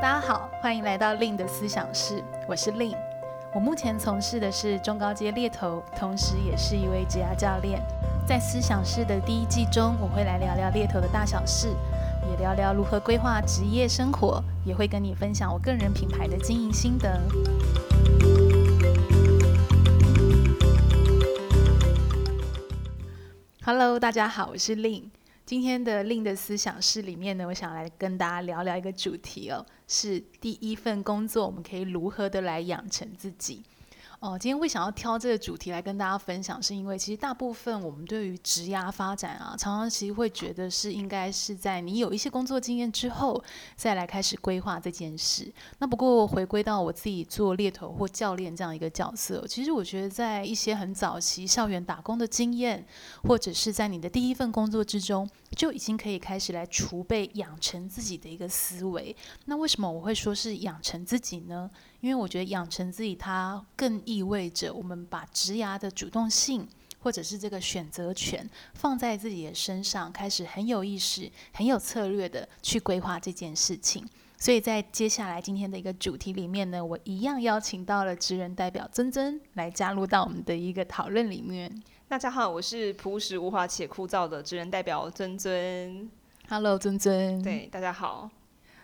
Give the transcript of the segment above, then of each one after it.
大家好，欢迎来到 Lin 的思想室，我是 Lin。我目前从事的是中高阶猎头，同时也是一位职涯教练。在思想室的第一季中，我会来聊聊猎头的大小事，也聊聊如何规划职业生活，也会跟你分享我个人品牌的经营心得。Hello，大家好，我是 Lin。今天的另的思想室里面呢，我想来跟大家聊聊一个主题哦，是第一份工作，我们可以如何的来养成自己。哦，今天会想要挑这个主题来跟大家分享，是因为其实大部分我们对于职涯发展啊，常常其实会觉得是应该是在你有一些工作经验之后，再来开始规划这件事。那不过回归到我自己做猎头或教练这样一个角色，其实我觉得在一些很早期校园打工的经验，或者是在你的第一份工作之中，就已经可以开始来储备养成自己的一个思维。那为什么我会说是养成自己呢？因为我觉得养成自己，它更意味着我们把职涯的主动性，或者是这个选择权放在自己的身上，开始很有意识、很有策略的去规划这件事情。所以在接下来今天的一个主题里面呢，我一样邀请到了职人代表尊尊来加入到我们的一个讨论里面。大家好，我是朴实无华且枯燥的职人代表尊尊。Hello，尊尊。对，大家好。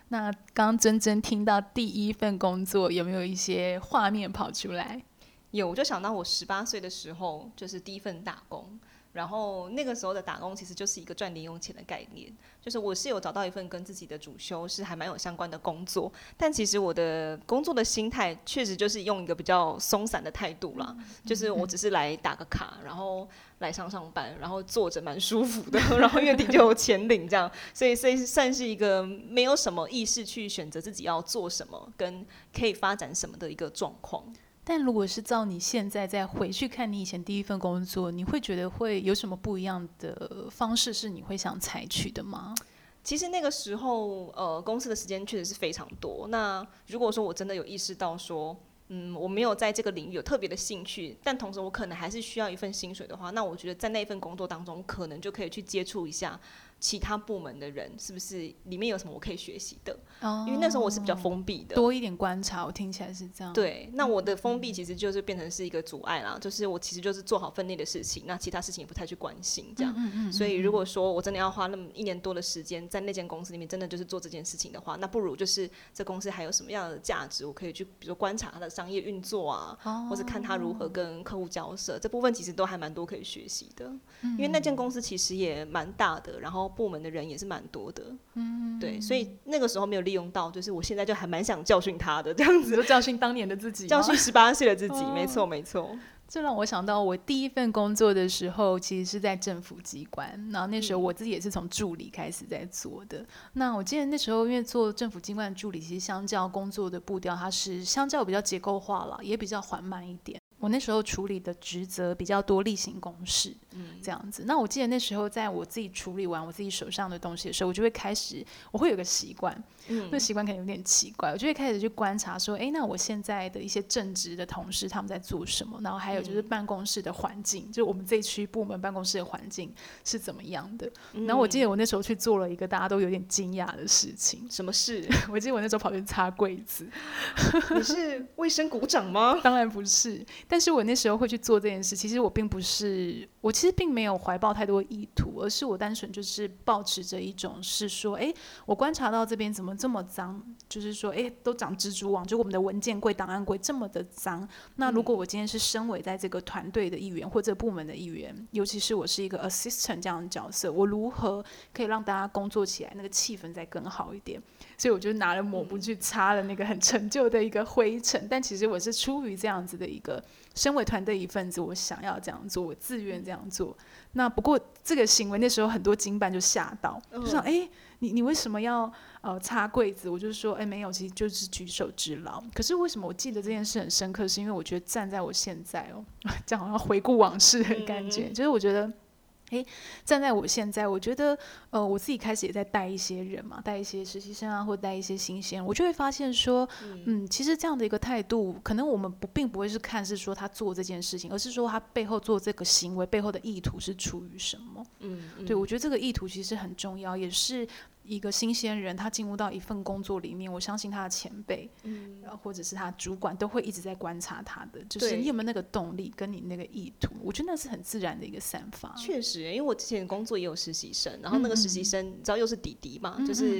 那刚真真听到第一份工作，有没有一些画面跑出来？有，我就想到我十八岁的时候，就是第一份打工。然后那个时候的打工其实就是一个赚零用钱的概念，就是我是有找到一份跟自己的主修是还蛮有相关的工作，但其实我的工作的心态确实就是用一个比较松散的态度啦，就是我只是来打个卡，然后来上上班，然后坐着蛮舒服的，然后月底就有钱领这样，所以所以算是一个没有什么意识去选择自己要做什么跟可以发展什么的一个状况。但如果是照你现在再回去看你以前第一份工作，你会觉得会有什么不一样的方式是你会想采取的吗？其实那个时候，呃，公司的时间确实是非常多。那如果说我真的有意识到说，嗯，我没有在这个领域有特别的兴趣，但同时我可能还是需要一份薪水的话，那我觉得在那份工作当中，可能就可以去接触一下。其他部门的人是不是里面有什么我可以学习的？哦，因为那时候我是比较封闭的，多一点观察，我听起来是这样。对，那我的封闭其实就是变成是一个阻碍啦，就是我其实就是做好分内的事情，那其他事情也不太去关心这样。嗯嗯。所以如果说我真的要花那么一年多的时间在那间公司里面，真的就是做这件事情的话，那不如就是这公司还有什么样的价值，我可以去比如说观察它的商业运作啊，哦，或者看它如何跟客户交涉，这部分其实都还蛮多可以学习的。嗯。因为那间公司其实也蛮大的，然后部门的人也是蛮多的，嗯，对，所以那个时候没有利用到，就是我现在就还蛮想教训他的这样子，就教训当年的自己，教训十八岁的自己，哦、没错没错。这让我想到我第一份工作的时候，其实是在政府机关，然后那时候我自己也是从助理开始在做的。嗯、那我记得那时候因为做政府机关的助理，其实相较工作的步调，它是相较比较结构化了，也比较缓慢一点。我那时候处理的职责比较多例行公事，嗯，这样子。那我记得那时候在我自己处理完我自己手上的东西的时候，我就会开始，我会有个习惯，嗯，那习惯可能有点奇怪，我就会开始去观察说，哎，那我现在的一些正职的同事他们在做什么？然后还有就是办公室的环境，嗯、就我们这一区部门办公室的环境是怎么样的？嗯、然后我记得我那时候去做了一个大家都有点惊讶的事情，什么事？我记得我那时候跑去擦柜子，你是卫生股长吗？当然不是。但是我那时候会去做这件事，其实我并不是，我其实并没有怀抱太多意图，而是我单纯就是保持着一种是说，哎，我观察到这边怎么这么脏，就是说，哎，都长蜘蛛网，就我们的文件柜、档案柜这么的脏。那如果我今天是身为在这个团队的一员或者部门的一员，尤其是我是一个 assistant 这样的角色，我如何可以让大家工作起来那个气氛再更好一点？所以我就拿了抹布去擦了那个很陈旧的一个灰尘，但其实我是出于这样子的一个。身为团队一份子，我想要这样做，我自愿这样做。那不过这个行为那时候很多经办就吓到，就说：“哎，你你为什么要呃擦柜子？”我就说：“哎，没有，其实就是举手之劳。”可是为什么我记得这件事很深刻？是因为我觉得站在我现在哦，这样好像回顾往事的感觉，就是我觉得。诶，站在我现在，我觉得，呃，我自己开始也在带一些人嘛，带一些实习生啊，或带一些新鲜，我就会发现说，嗯，嗯，其实这样的一个态度，可能我们不并不会是看是说他做这件事情，而是说他背后做这个行为背后的意图是出于什么。嗯，嗯对，我觉得这个意图其实很重要，也是。一个新鲜人，他进入到一份工作里面，我相信他的前辈，嗯，或者是他主管都会一直在观察他的，就是你有没有那个动力，跟你那个意图，我觉得那是很自然的一个散发。确实，因为我之前工作也有实习生，然后那个实习生，嗯、你知道又是弟弟嘛，嗯、就是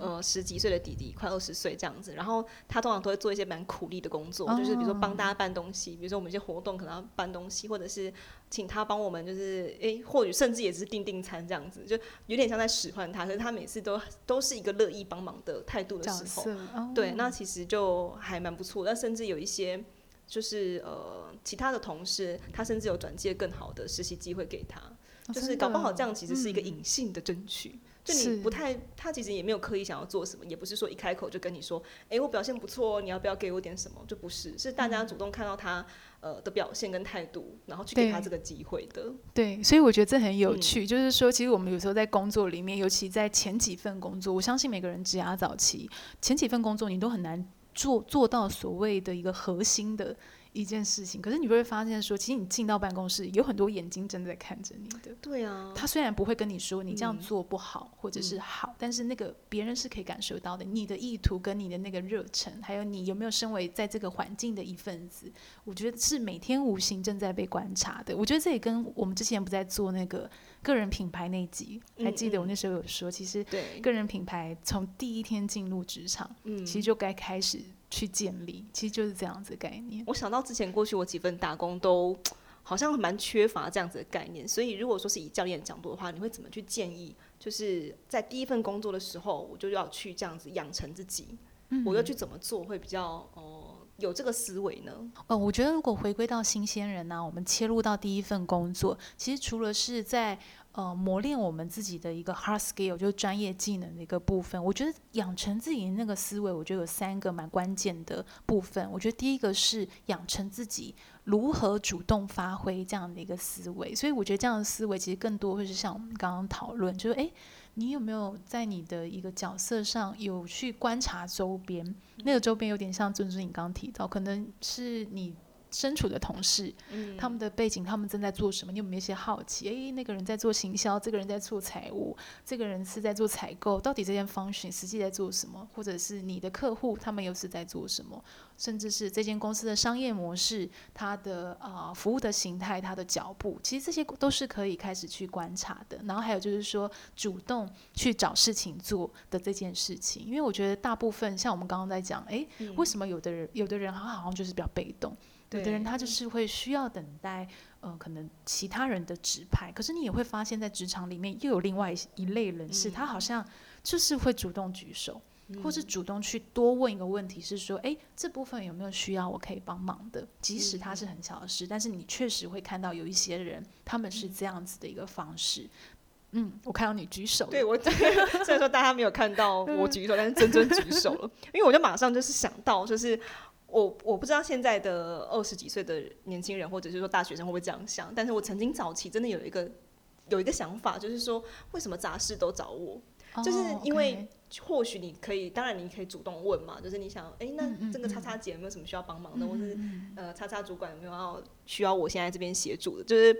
嗯十几岁的弟弟，快二十岁这样子，然后他通常都会做一些蛮苦力的工作，哦、就是比如说帮大家搬东西，比如说我们一些活动可能要搬东西，或者是请他帮我们，就是诶，或许甚至也是订订餐这样子，就有点像在使唤他，可是他每次都都是一个乐意帮忙的态度的时候，哦、对，那其实就还蛮不错。那甚至有一些就是呃其他的同事，他甚至有转介更好的实习机会给他，哦、就是搞不好这样其实是一个隐性的争取。嗯就你不太，他其实也没有刻意想要做什么，也不是说一开口就跟你说，哎、欸，我表现不错，你要不要给我点什么？就不是，是大家主动看到他呃的表现跟态度，然后去给他这个机会的。对，所以我觉得这很有趣，嗯、就是说，其实我们有时候在工作里面，尤其在前几份工作，我相信每个人职涯早期前几份工作，你都很难做做到所谓的一个核心的。一件事情，可是你会发现说，其实你进到办公室，有很多眼睛正在看着你的。对啊。他虽然不会跟你说你这样做不好，嗯、或者是好，但是那个别人是可以感受到的，你的意图跟你的那个热忱，还有你有没有身为在这个环境的一份子，我觉得是每天无形正在被观察的。我觉得这也跟我们之前不在做那个个人品牌那集，还记得我那时候有说，其实个人品牌从第一天进入职场，嗯、其实就该开始。去建立，其实就是这样子的概念。我想到之前过去我几份打工都好像蛮缺乏这样子的概念，所以如果说是以教练角度的话，你会怎么去建议？就是在第一份工作的时候，我就要去这样子养成自己，嗯、我要去怎么做会比较哦、呃、有这个思维呢？呃，我觉得如果回归到新鲜人呢、啊，我们切入到第一份工作，其实除了是在呃，磨练我们自己的一个 hard skill，就是专业技能的一个部分。我觉得养成自己那个思维，我觉得有三个蛮关键的部分。我觉得第一个是养成自己如何主动发挥这样的一个思维。所以我觉得这样的思维其实更多会是像我们刚刚讨论，就是诶，你有没有在你的一个角色上有去观察周边？那个周边有点像尊尊你刚刚提到，可能是你。身处的同事，嗯、他们的背景，他们正在做什么？你有没有一些好奇？诶，那个人在做行销，这个人在做财务，这个人是在做采购，到底这件 function 实际在做什么？或者是你的客户，他们又是在做什么？甚至是这间公司的商业模式，它的啊、呃、服务的形态，它的脚步，其实这些都是可以开始去观察的。然后还有就是说，主动去找事情做的这件事情，因为我觉得大部分像我们刚刚在讲，诶，嗯、为什么有的人有的人好像就是比较被动？有的人他就是会需要等待，呃，可能其他人的指派。可是你也会发现，在职场里面又有另外一类人士，他好像就是会主动举手，或是主动去多问一个问题，是说，哎，这部分有没有需要我可以帮忙的？即使他是很小的事，但是你确实会看到有一些人，他们是这样子的一个方式。嗯，我看到你举手。对，我 虽然说大家没有看到我举手，但是真真举手了，因为我就马上就是想到，就是。我我不知道现在的二十几岁的年轻人，或者是说大学生会不会这样想？但是我曾经早期真的有一个有一个想法，就是说为什么杂事都找我？Oh, 就是因为或许你可以，当然你可以主动问嘛，就是你想，哎、欸，那这个叉叉姐有没有什么需要帮忙的？或是呃，叉叉主管有没有要需要我现在这边协助的？就是。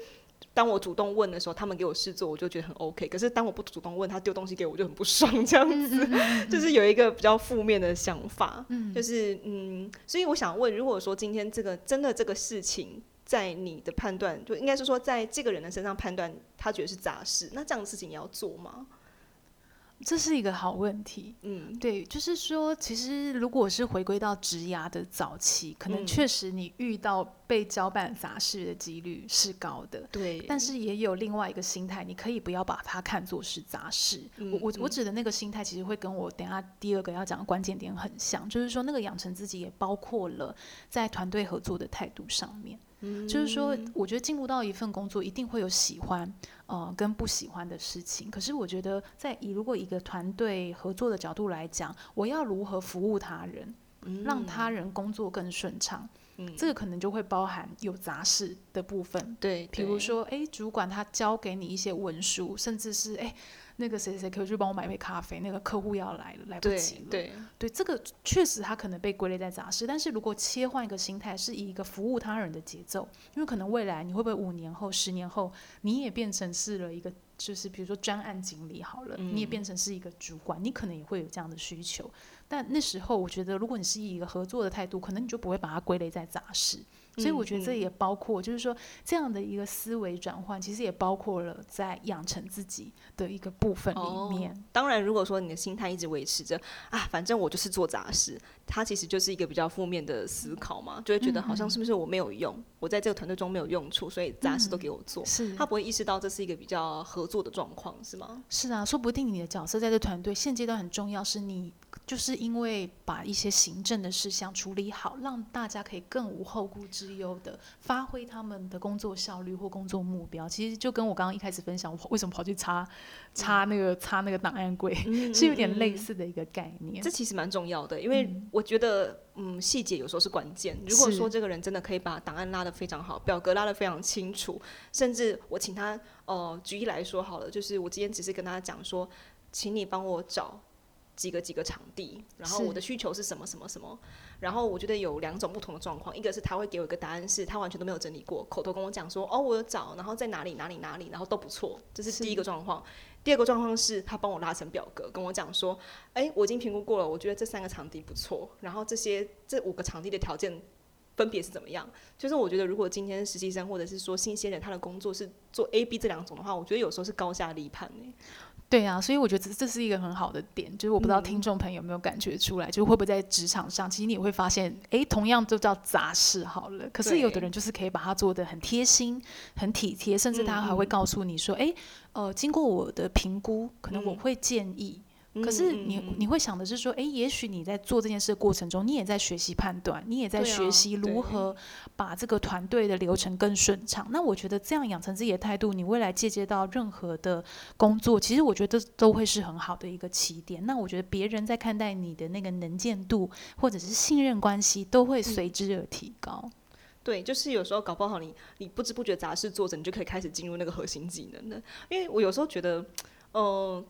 当我主动问的时候，他们给我试做，我就觉得很 OK。可是当我不主动问，他丢东西给我，我就很不爽，这样子，就是有一个比较负面的想法。嗯，就是嗯，所以我想问，如果说今天这个真的这个事情，在你的判断，就应该是说，在这个人的身上判断，他觉得是杂事，那这样的事情你要做吗？这是一个好问题，嗯，对，就是说，其实如果是回归到职涯的早期，可能确实你遇到被交办杂事的几率是高的，对。但是也有另外一个心态，你可以不要把它看作是杂事。嗯、我我我指的那个心态，其实会跟我等下第二个要讲的关键点很像，就是说那个养成自己也包括了在团队合作的态度上面。就是说，我觉得进入到一份工作，一定会有喜欢，呃，跟不喜欢的事情。可是我觉得，在以如果一个团队合作的角度来讲，我要如何服务他人，让他人工作更顺畅，嗯，这个可能就会包含有杂事的部分。对，比如说，哎，主管他交给你一些文书，甚至是哎。那个谁谁谁可以去帮我买杯咖啡，那个客户要来了，来不及了。对，对，对，这个确实他可能被归类在杂事，但是如果切换一个心态，是以一个服务他人的节奏，因为可能未来你会不会五年后、十年后，你也变成是了一个就是比如说专案经理好了，嗯、你也变成是一个主管，你可能也会有这样的需求。但那时候，我觉得如果你是以一个合作的态度，可能你就不会把它归类在杂事。所以我觉得这也包括，就是说这样的一个思维转换，其实也包括了在养成自己的一个部分里面。哦、当然，如果说你的心态一直维持着啊，反正我就是做杂事，它其实就是一个比较负面的思考嘛，就会觉得好像是不是我没有用，嗯、我在这个团队中没有用处，所以杂事都给我做。嗯、是，他不会意识到这是一个比较合作的状况，是吗？是啊，说不定你的角色在这团队现阶段很重要，是你。就是因为把一些行政的事项处理好，让大家可以更无后顾之忧的发挥他们的工作效率或工作目标。其实就跟我刚刚一开始分享，我为什么跑去擦擦那个擦那个档案柜，嗯、是有点类似的一个概念。这其实蛮重要的，因为我觉得，嗯，细节有时候是关键。如果说这个人真的可以把档案拉得非常好，表格拉得非常清楚，甚至我请他，呃，举例来说好了，就是我今天只是跟他讲说，请你帮我找。几个几个场地，然后我的需求是什么什么什么，然后我觉得有两种不同的状况，一个是他会给我一个答案，是他完全都没有整理过，口头跟我讲说，哦，我有找，然后在哪里哪里哪里，然后都不错，这是第一个状况。第二个状况是他帮我拉成表格，跟我讲说，哎，我已经评估过了，我觉得这三个场地不错，然后这些这五个场地的条件分别是怎么样？就是我觉得如果今天实习生或者是说新鲜人，他的工作是做 A、B 这两种的话，我觉得有时候是高下立判呢。对啊，所以我觉得这这是一个很好的点，就是我不知道听众朋友有没有感觉出来，嗯、就会不会在职场上，其实你会发现，哎，同样都叫杂事好了，可是有的人就是可以把它做得很贴心、很体贴，甚至他还会告诉你说，哎、嗯，呃，经过我的评估，可能我会建议。嗯可是你你会想的是说，哎，也许你在做这件事的过程中，你也在学习判断，你也在学习如何把这个团队的流程更顺畅。那我觉得这样养成自己的态度，你未来借接到任何的工作，其实我觉得都会是很好的一个起点。那我觉得别人在看待你的那个能见度或者是信任关系，都会随之而提高。嗯、对，就是有时候搞不好你你不知不觉杂事做着，你就可以开始进入那个核心技能的。因为我有时候觉得，嗯、呃。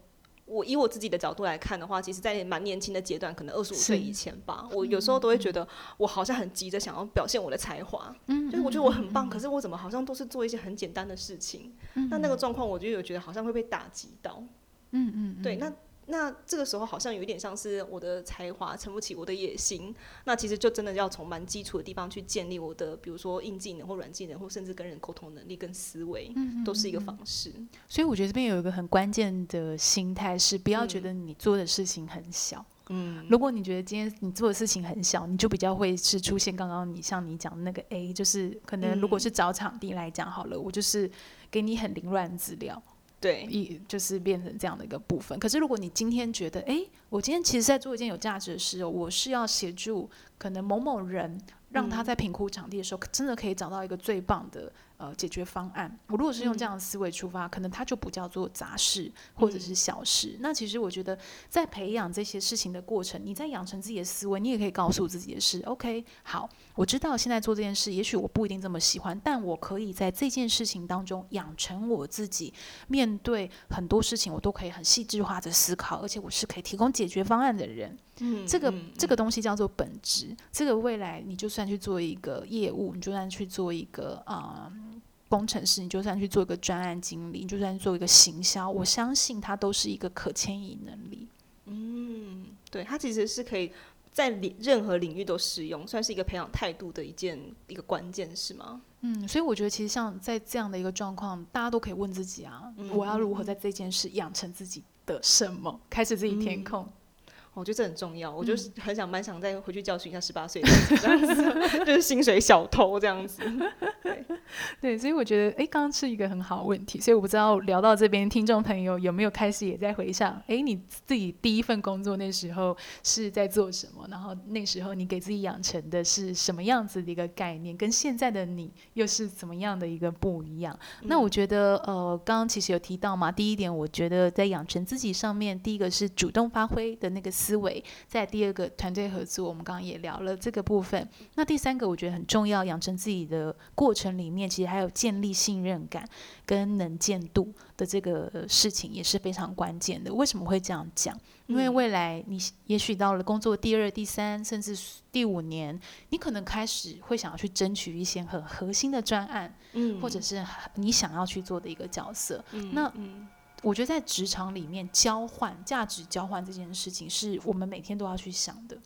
我以我自己的角度来看的话，其实，在蛮年轻的阶段，可能二十五岁以前吧，我有时候都会觉得，我好像很急着想要表现我的才华，嗯，就是我觉得我很棒，嗯、可是我怎么好像都是做一些很简单的事情，嗯、那那个状况，我就有觉得好像会被打击到，嗯嗯，对，那。那这个时候好像有一点像是我的才华撑不起我的野心，那其实就真的要从蛮基础的地方去建立我的，比如说硬技能或软技能，或甚至跟人沟通能力跟思维，嗯、都是一个方式。所以我觉得这边有一个很关键的心态是，不要觉得你做的事情很小。嗯，如果你觉得今天你做的事情很小，你就比较会是出现刚刚你像你讲的那个 A，就是可能如果是找场地来讲好了，我就是给你很凌乱资料。对，一就是变成这样的一个部分。可是如果你今天觉得，哎，我今天其实在做一件有价值的事哦，我是要协助可能某某人，让他在评估场地的时候，真的可以找到一个最棒的。呃，解决方案。我如果是用这样的思维出发，嗯、可能它就不叫做杂事或者是小事。嗯、那其实我觉得，在培养这些事情的过程，你在养成自己的思维，你也可以告诉自己的是：OK，好，我知道现在做这件事，也许我不一定这么喜欢，但我可以在这件事情当中养成我自己面对很多事情，我都可以很细致化的思考，而且我是可以提供解决方案的人。嗯，这个这个东西叫做本质。这个未来，你就算去做一个业务，你就算去做一个啊。呃工程师，你就算去做一个专案经理，你就算做一个行销，我相信它都是一个可迁移能力。嗯，对，它其实是可以在领任何领域都适用，算是一个培养态度的一件一个关键，是吗？嗯，所以我觉得其实像在这样的一个状况，大家都可以问自己啊，嗯、我要如何在这件事养成自己的什么，开始自己填空。嗯我觉得这很重要，我就是很想蛮想再回去教训一下十八岁的这样子，就是薪水小偷这样子。对，对，所以我觉得，哎，刚刚是一个很好的问题，所以我不知道聊到这边，听众朋友有没有开始也在回想，哎，你自己第一份工作那时候是在做什么？然后那时候你给自己养成的是什么样子的一个概念？跟现在的你又是怎么样的一个不一样？嗯、那我觉得，呃，刚刚其实有提到嘛，第一点，我觉得在养成自己上面，第一个是主动发挥的那个。思维，在第二个团队合作，我们刚刚也聊了这个部分。那第三个，我觉得很重要，养成自己的过程里面，其实还有建立信任感跟能见度的这个事情也是非常关键的。为什么会这样讲？因为未来你也许到了工作第二、第三，甚至第五年，你可能开始会想要去争取一些很核心的专案，嗯，或者是你想要去做的一个角色。嗯，那我觉得在职场里面交换价值交换这件事情，是我们每天都要去想的，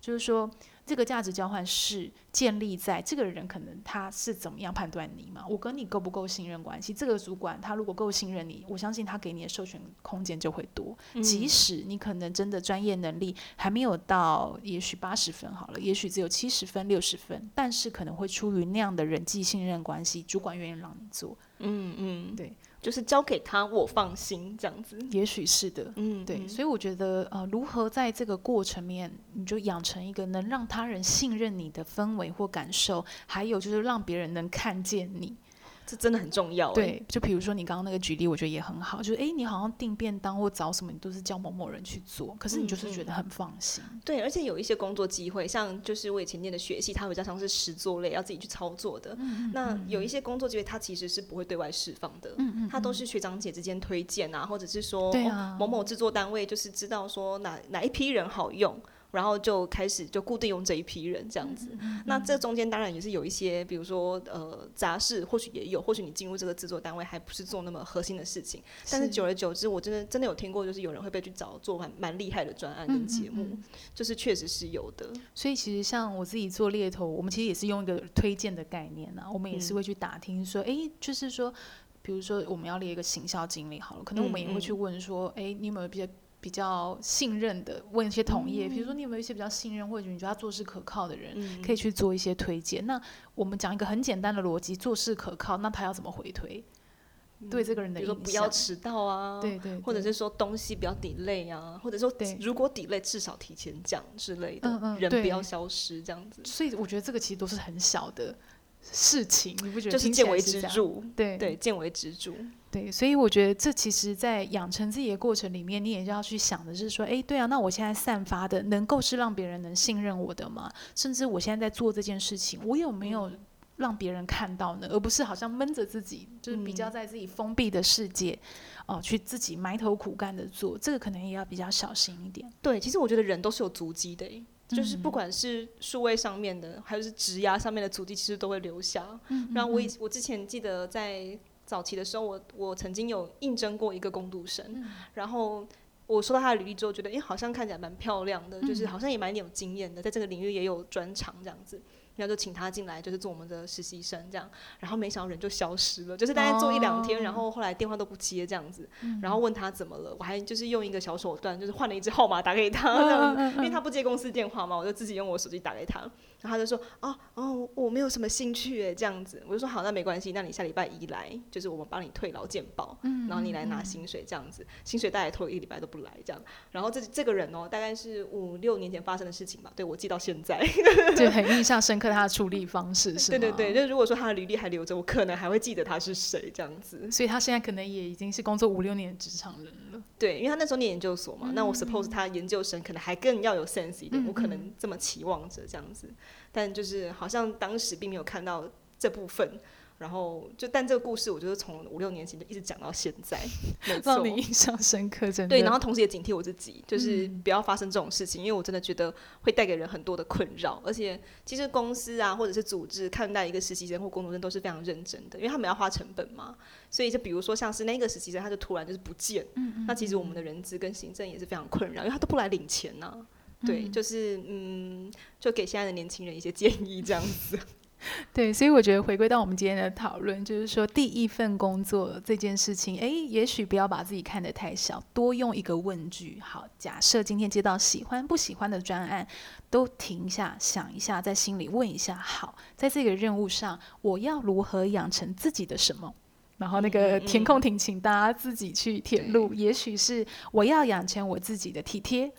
就是说。这个价值交换是建立在这个人可能他是怎么样判断你嘛？我跟你够不够信任关系？这个主管他如果够信任你，我相信他给你的授权空间就会多。嗯、即使你可能真的专业能力还没有到，也许八十分好了，也许只有七十分、六十分，但是可能会出于那样的人际信任关系，主管愿意让你做。嗯嗯，对。就是交给他，我放心这样子。也许是的，嗯，对，所以我觉得，呃，如何在这个过程面，你就养成一个能让他人信任你的氛围或感受，还有就是让别人能看见你。这真的很重要。对，就比如说你刚刚那个举例，我觉得也很好。就是哎，你好像订便当或找什么，你都是叫某某人去做，可是你就是觉得很放心。嗯嗯。对，而且有一些工作机会，像就是我以前念的学系，它比较像是实作类，要自己去操作的。嗯，那有一些工作机会，它其实是不会对外释放的。嗯嗯。它都是学长姐之间推荐啊，或者是说，啊哦，某某制作单位就是知道说哪哪一批人好用。然后就开始就固定用这一批人这样子，那这中间当然也是有一些，比如说呃杂事，或许也有，或许你进入这个制作单位还不是做那么核心的事情，是。但是久而久之，我真的真的有听过，就是有人会被去找做蛮蛮厉害的专案跟节目，嗯嗯嗯、就是确实是有的。所以其实像我自己做猎头，我们其实也是用一个推荐的概念啊，我们也是会去打听说，哎、嗯，就是说，比如说我们要列一个行销经理好了，可能我们也会去问说，哎、嗯嗯，你有没有比较。比较信任的问一些同业，比如说你有没有一些比较信任或者你觉得他做事可靠的人，嗯、可以去做一些推荐。那我们讲一个很简单的逻辑，做事可靠，那他要怎么回推？嗯、对这个人的，比如说不要迟到啊，对，对对，或者是说东西不要 delay 啊，或者说如果 delay 至少提前讲之类的，嗯嗯人不要消失这样子。所以我觉得这个其实都是很小的事情，你不觉得？就是见微知著，对对，见微知著。对，所以我觉得这其实，在养成自己的过程里面，你也要去想的是说，哎，对啊，那我现在散发的能够是让别人能信任我的吗？甚至我现在在做这件事情，我有没有让别人看到呢？而不是好像闷着自己，就是比较在自己封闭的世界，哦、呃，去自己埋头苦干的做，这个可能也要比较小心一点。对，其实我觉得人都是有足迹的，就是不管是数位上面的，还是职涯上面的足迹，其实都会留下。嗯，然后我以我之前记得在。早期的时候我，我我曾经有应征过一个工读生，嗯、然后我收到他的履历之后，觉得，哎，好像看起来蛮漂亮的，嗯、就是好像也蛮有经验的，在这个领域也有专长这样子。然后就请他进来，就是做我们的实习生这样。然后没想到人就消失了，就是大概做一两天，然后后来电话都不接这样子。然后问他怎么了，我还就是用一个小手段，就是换了一支号码打给他这样子，因为他不接公司电话嘛，我就自己用我手机打给他。然后他就说：“哦哦，我没有什么兴趣诶，这样子。”我就说：“好，那没关系，那你下礼拜一来，就是我们帮你退劳健保，然后你来拿薪水这样子。薪水大概拖一个礼拜都不来这样。然后这这个人哦，大概是五六年前发生的事情吧，对，我记到现在，就很印象深刻。他的处理方式是吗？对对对，就如果说他的履历还留着，我可能还会记得他是谁这样子。所以他现在可能也已经是工作五六年的职场人了。对，因为他那时候念研究所嘛，嗯、那我 suppose 他研究生可能还更要有 sense 一点，嗯、我可能这么期望着这样子。但就是好像当时并没有看到这部分。然后就，但这个故事，我就是从五六年前就一直讲到现在，没错，让你印象深刻，真的。对，然后同时也警惕我自己，就是不要发生这种事情，嗯、因为我真的觉得会带给人很多的困扰。而且，其实公司啊，或者是组织看待一个实习生或工作生都是非常认真的，因为他们要花成本嘛。所以，就比如说像是那个实习生，他就突然就是不见，嗯嗯，那其实我们的人资跟行政也是非常困扰，因为他都不来领钱呢、啊。对，嗯、就是嗯，就给现在的年轻人一些建议，这样子。对，所以我觉得回归到我们今天的讨论，就是说第一份工作这件事情，哎，也许不要把自己看得太小，多用一个问句。好，假设今天接到喜欢不喜欢的专案，都停下想一下，在心里问一下：好，在这个任务上，我要如何养成自己的什么？然后那个填空题，请大家自己去填入。也许是我要养成我自己的体贴。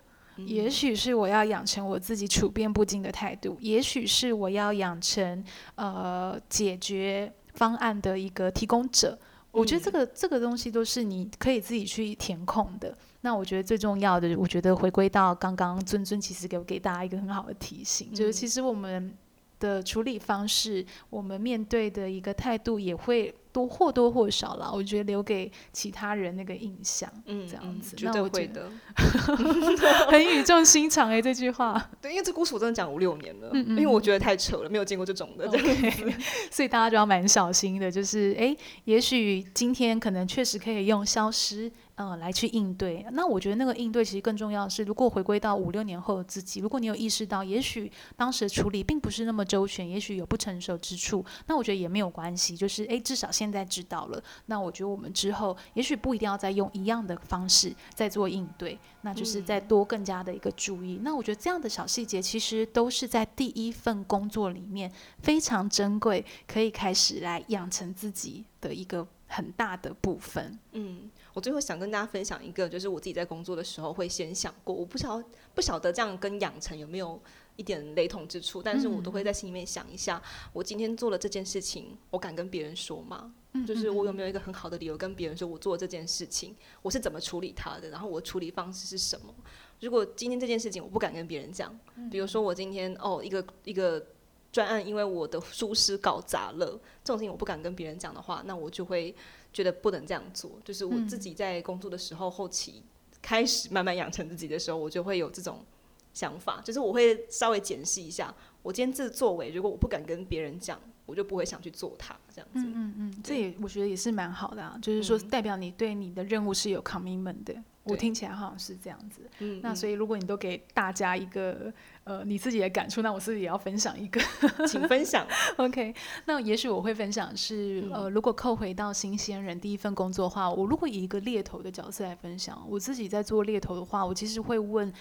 也许是我要养成我自己处变不惊的态度，也许是我要养成呃解决方案的一个提供者。我觉得这个这个东西都是你可以自己去填空的。那我觉得最重要的，我觉得回归到刚刚尊尊其实给给大家一个很好的提醒，就是其实我们的处理方式，我们面对的一个态度也会。多或多或少啦，我觉得留给其他人那个印象，嗯，这样子，绝对会的，很语重心长哎、欸，这句话。对，因为这故事我真的讲五六年了，嗯嗯，因为我觉得太扯了，没有见过这种的，这样子，所以大家就要蛮小心的，就是哎，也许今天可能确实可以用消失。嗯、呃，来去应对。那我觉得那个应对其实更重要的是，如果回归到五六年后的自己，如果你有意识到，也许当时的处理并不是那么周全，也许有不成熟之处，那我觉得也没有关系。就是诶，至少现在知道了。那我觉得我们之后也许不一定要再用一样的方式再做应对，那就是再多更加的一个注意。嗯、那我觉得这样的小细节其实都是在第一份工作里面非常珍贵，可以开始来养成自己的一个很大的部分。嗯。我最后想跟大家分享一个，就是我自己在工作的时候会先想过，我不晓不晓得这样跟养成有没有一点雷同之处，但是我都会在心里面想一下，我今天做了这件事情，我敢跟别人说吗？就是我有没有一个很好的理由跟别人说我做这件事情，我是怎么处理它的，然后我处理方式是什么？如果今天这件事情我不敢跟别人讲，比如说我今天哦一个一个专案，因为我的疏失搞砸了，这种事情我不敢跟别人讲的话，那我就会。觉得不能这样做，就是我自己在工作的时候，后期开始慢慢养成自己的时候，我就会有这种想法，就是我会稍微检视一下，我今天这作为，如果我不敢跟别人讲，我就不会想去做它，这样子。嗯嗯嗯，这也我觉得也是蛮好的啊，就是说代表你对你的任务是有 commitment 的。我听起来好像是这样子，嗯，那所以如果你都给大家一个呃你自己的感触，那我是不是也要分享一个？请分享。OK，那也许我会分享是呃，如果扣回到新鲜人第一份工作的话，我如果以一个猎头的角色来分享，我自己在做猎头的话，我其实会问。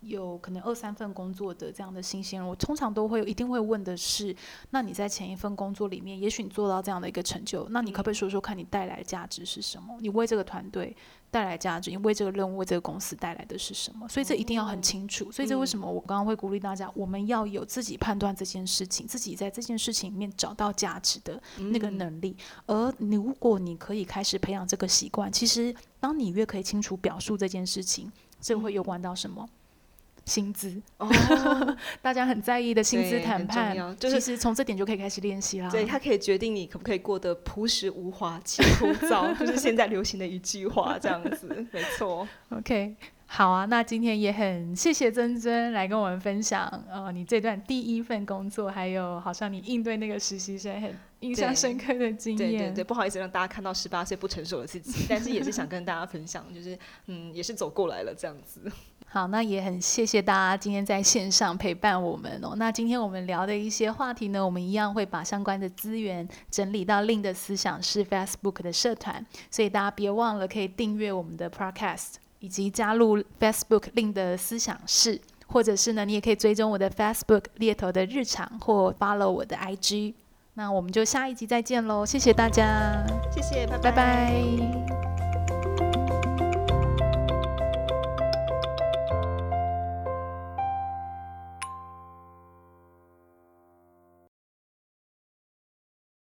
有可能二三份工作的这样的新鲜人，我通常都会一定会问的是：那你在前一份工作里面，也许你做到这样的一个成就，那你可不可以说说看你带来的价值是什么？你为这个团队带来价值，你为这个任务、为这个公司带来的是什么？所以这一定要很清楚。所以这为什么我刚刚会鼓励大家，我们要有自己判断这件事情，自己在这件事情里面找到价值的那个能力。而如果你可以开始培养这个习惯，其实当你越可以清楚表述这件事情，这会有关到什么？薪资哦，大家很在意的薪资谈判，就是其实从这点就可以开始练习啦。对，它可以决定你可不可以过得朴实无华且枯燥，就是现在流行的一句话这样子，没错。OK，好啊，那今天也很谢谢珍珍来跟我们分享，呃，你这段第一份工作，还有好像你应对那个实习生很印象深刻的经验。对对对，不好意思让大家看到十八岁不成熟的自己，但是也是想跟大家分享，就是嗯，也是走过来了这样子。好，那也很谢谢大家今天在线上陪伴我们哦。那今天我们聊的一些话题呢，我们一样会把相关的资源整理到 Lean 的思想是 Facebook 的社团，所以大家别忘了可以订阅我们的 Podcast，以及加入 Facebook Lean 的思想室，或者是呢，你也可以追踪我的 Facebook 猎头的日常或 follow 我的 IG。那我们就下一集再见喽，谢谢大家，谢谢，拜拜。拜拜。